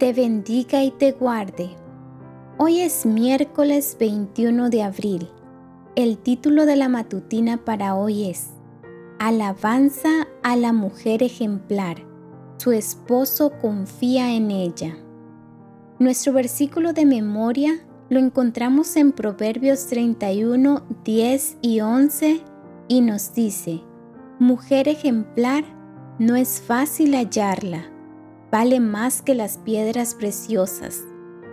te bendiga y te guarde. Hoy es miércoles 21 de abril. El título de la matutina para hoy es Alabanza a la mujer ejemplar. Su esposo confía en ella. Nuestro versículo de memoria lo encontramos en Proverbios 31, 10 y 11 y nos dice, Mujer ejemplar, no es fácil hallarla, vale más que las piedras preciosas.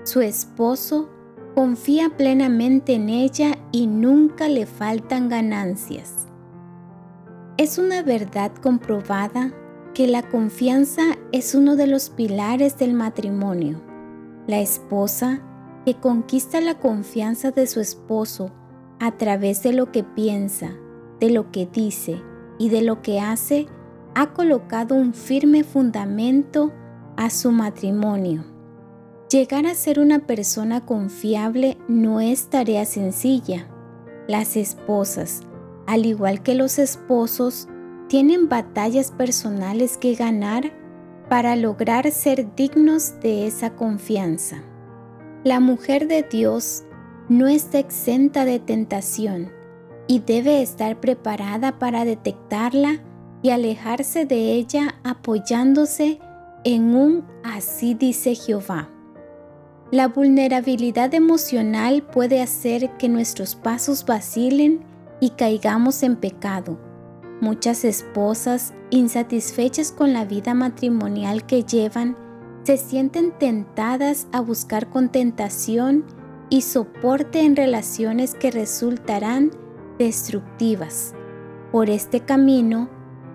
Su esposo confía plenamente en ella y nunca le faltan ganancias. Es una verdad comprobada que la confianza es uno de los pilares del matrimonio. La esposa que conquista la confianza de su esposo a través de lo que piensa, de lo que dice y de lo que hace, ha colocado un firme fundamento a su matrimonio. Llegar a ser una persona confiable no es tarea sencilla. Las esposas, al igual que los esposos, tienen batallas personales que ganar para lograr ser dignos de esa confianza. La mujer de Dios no está exenta de tentación y debe estar preparada para detectarla y alejarse de ella apoyándose en un así dice Jehová. La vulnerabilidad emocional puede hacer que nuestros pasos vacilen y caigamos en pecado. Muchas esposas, insatisfechas con la vida matrimonial que llevan, se sienten tentadas a buscar contentación y soporte en relaciones que resultarán destructivas. Por este camino,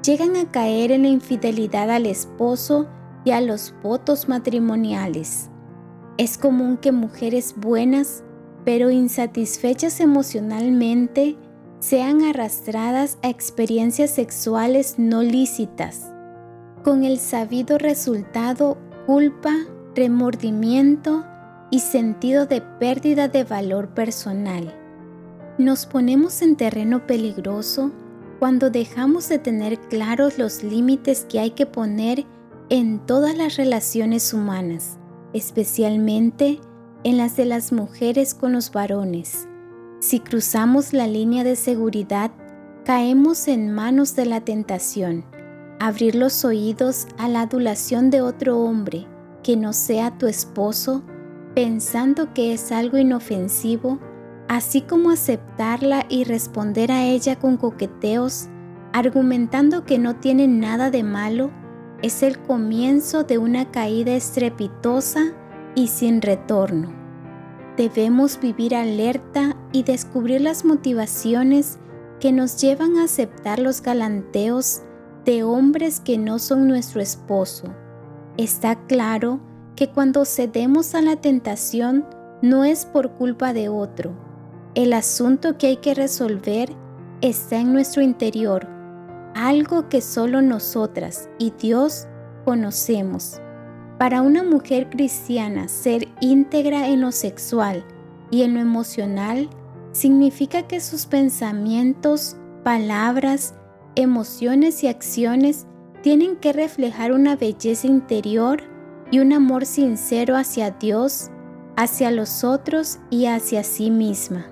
llegan a caer en la infidelidad al esposo y a los votos matrimoniales. Es común que mujeres buenas, pero insatisfechas emocionalmente, sean arrastradas a experiencias sexuales no lícitas, con el sabido resultado culpa, remordimiento y sentido de pérdida de valor personal. Nos ponemos en terreno peligroso cuando dejamos de tener claros los límites que hay que poner en todas las relaciones humanas, especialmente en las de las mujeres con los varones. Si cruzamos la línea de seguridad, caemos en manos de la tentación. Abrir los oídos a la adulación de otro hombre que no sea tu esposo, pensando que es algo inofensivo, así como aceptarla y responder a ella con coqueteos, argumentando que no tiene nada de malo, es el comienzo de una caída estrepitosa y sin retorno. Debemos vivir alerta y descubrir las motivaciones que nos llevan a aceptar los galanteos de hombres que no son nuestro esposo. Está claro que cuando cedemos a la tentación no es por culpa de otro. El asunto que hay que resolver está en nuestro interior algo que solo nosotras y Dios conocemos. Para una mujer cristiana, ser íntegra en lo sexual y en lo emocional significa que sus pensamientos, palabras, emociones y acciones tienen que reflejar una belleza interior y un amor sincero hacia Dios, hacia los otros y hacia sí misma.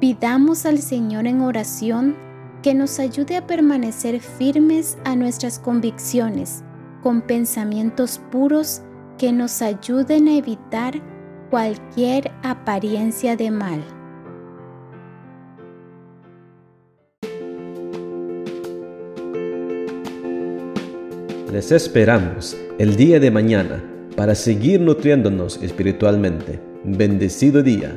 Pidamos al Señor en oración que nos ayude a permanecer firmes a nuestras convicciones, con pensamientos puros que nos ayuden a evitar cualquier apariencia de mal. Les esperamos el día de mañana para seguir nutriéndonos espiritualmente. Bendecido día.